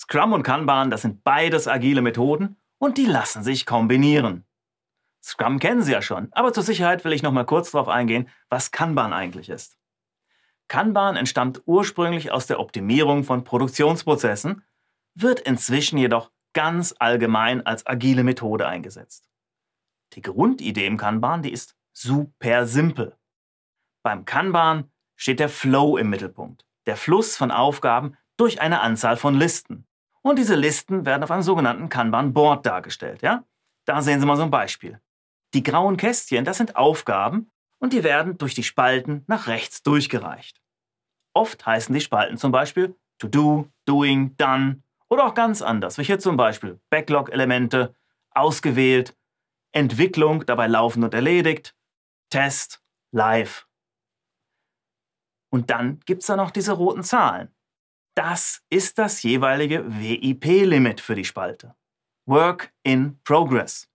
Scrum und Kanban, das sind beides agile Methoden und die lassen sich kombinieren. Scrum kennen Sie ja schon, aber zur Sicherheit will ich noch mal kurz darauf eingehen, was Kanban eigentlich ist. Kanban entstammt ursprünglich aus der Optimierung von Produktionsprozessen, wird inzwischen jedoch ganz allgemein als agile Methode eingesetzt. Die Grundidee im Kanban, die ist super simpel. Beim Kanban steht der Flow im Mittelpunkt, der Fluss von Aufgaben durch eine Anzahl von Listen. Und diese Listen werden auf einem sogenannten Kanban-Board dargestellt. Ja? Da sehen Sie mal so ein Beispiel. Die grauen Kästchen, das sind Aufgaben und die werden durch die Spalten nach rechts durchgereicht. Oft heißen die Spalten zum Beispiel To Do, Doing, Done oder auch ganz anders, wie hier zum Beispiel Backlog-Elemente, ausgewählt, Entwicklung, dabei laufen und erledigt, Test, Live. Und dann gibt es da noch diese roten Zahlen. Das ist das jeweilige WIP-Limit für die Spalte. Work in Progress.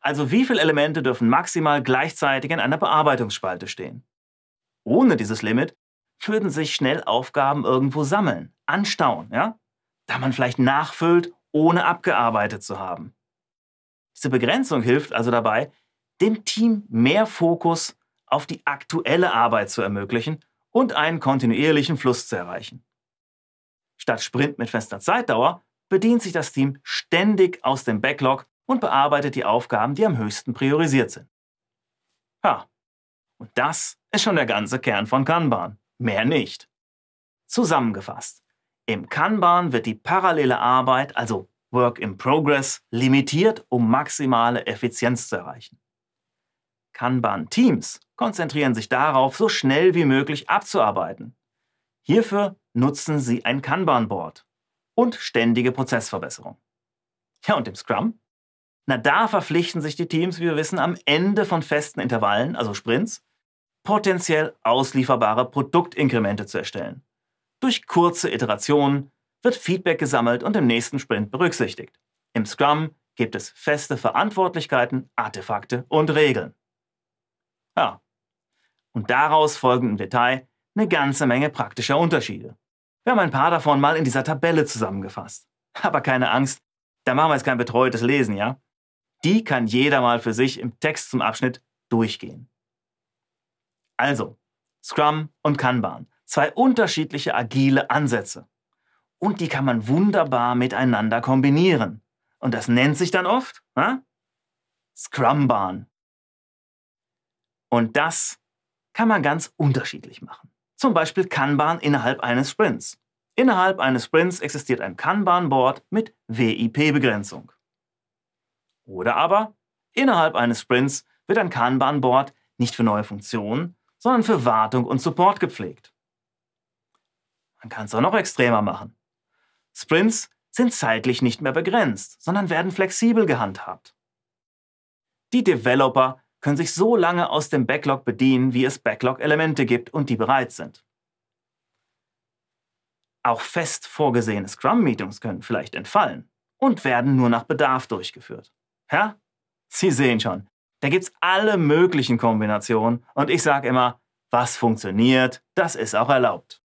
Also wie viele Elemente dürfen maximal gleichzeitig in einer Bearbeitungsspalte stehen? Ohne dieses Limit würden sich schnell Aufgaben irgendwo sammeln, anstauen, ja? Da man vielleicht nachfüllt, ohne abgearbeitet zu haben. Diese Begrenzung hilft also dabei, dem Team mehr Fokus auf die aktuelle Arbeit zu ermöglichen und einen kontinuierlichen Fluss zu erreichen. Statt Sprint mit fester Zeitdauer bedient sich das Team ständig aus dem Backlog und bearbeitet die Aufgaben, die am höchsten priorisiert sind. Ja, und das ist schon der ganze Kern von Kanban. Mehr nicht. Zusammengefasst. Im Kanban wird die parallele Arbeit, also Work in Progress, limitiert, um maximale Effizienz zu erreichen. Kanban-Teams konzentrieren sich darauf, so schnell wie möglich abzuarbeiten. Hierfür nutzen sie ein Kanban-Board und ständige Prozessverbesserung. Ja, und im Scrum? Na, da verpflichten sich die Teams, wie wir wissen, am Ende von festen Intervallen, also Sprints, potenziell auslieferbare Produktinkremente zu erstellen. Durch kurze Iterationen wird Feedback gesammelt und im nächsten Sprint berücksichtigt. Im Scrum gibt es feste Verantwortlichkeiten, Artefakte und Regeln. Ja. Und daraus folgen im Detail eine ganze Menge praktischer Unterschiede. Wir haben ein paar davon mal in dieser Tabelle zusammengefasst. Aber keine Angst, da machen wir jetzt kein betreutes Lesen, ja? Die kann jeder mal für sich im Text zum Abschnitt durchgehen. Also, Scrum und Kanban, zwei unterschiedliche agile Ansätze. Und die kann man wunderbar miteinander kombinieren. Und das nennt sich dann oft na? Scrumban. Und das kann man ganz unterschiedlich machen. Zum Beispiel Kanban innerhalb eines Sprints. Innerhalb eines Sprints existiert ein Kanban-Board mit WIP-Begrenzung. Oder aber innerhalb eines Sprints wird ein Kanban-Board nicht für neue Funktionen, sondern für Wartung und Support gepflegt. Man kann es auch noch extremer machen. Sprints sind zeitlich nicht mehr begrenzt, sondern werden flexibel gehandhabt. Die Developer können sich so lange aus dem Backlog bedienen, wie es Backlog-Elemente gibt und die bereit sind. Auch fest vorgesehene Scrum-Meetings können vielleicht entfallen und werden nur nach Bedarf durchgeführt. Ja? Sie sehen schon, da gibt es alle möglichen Kombinationen und ich sage immer, was funktioniert, das ist auch erlaubt.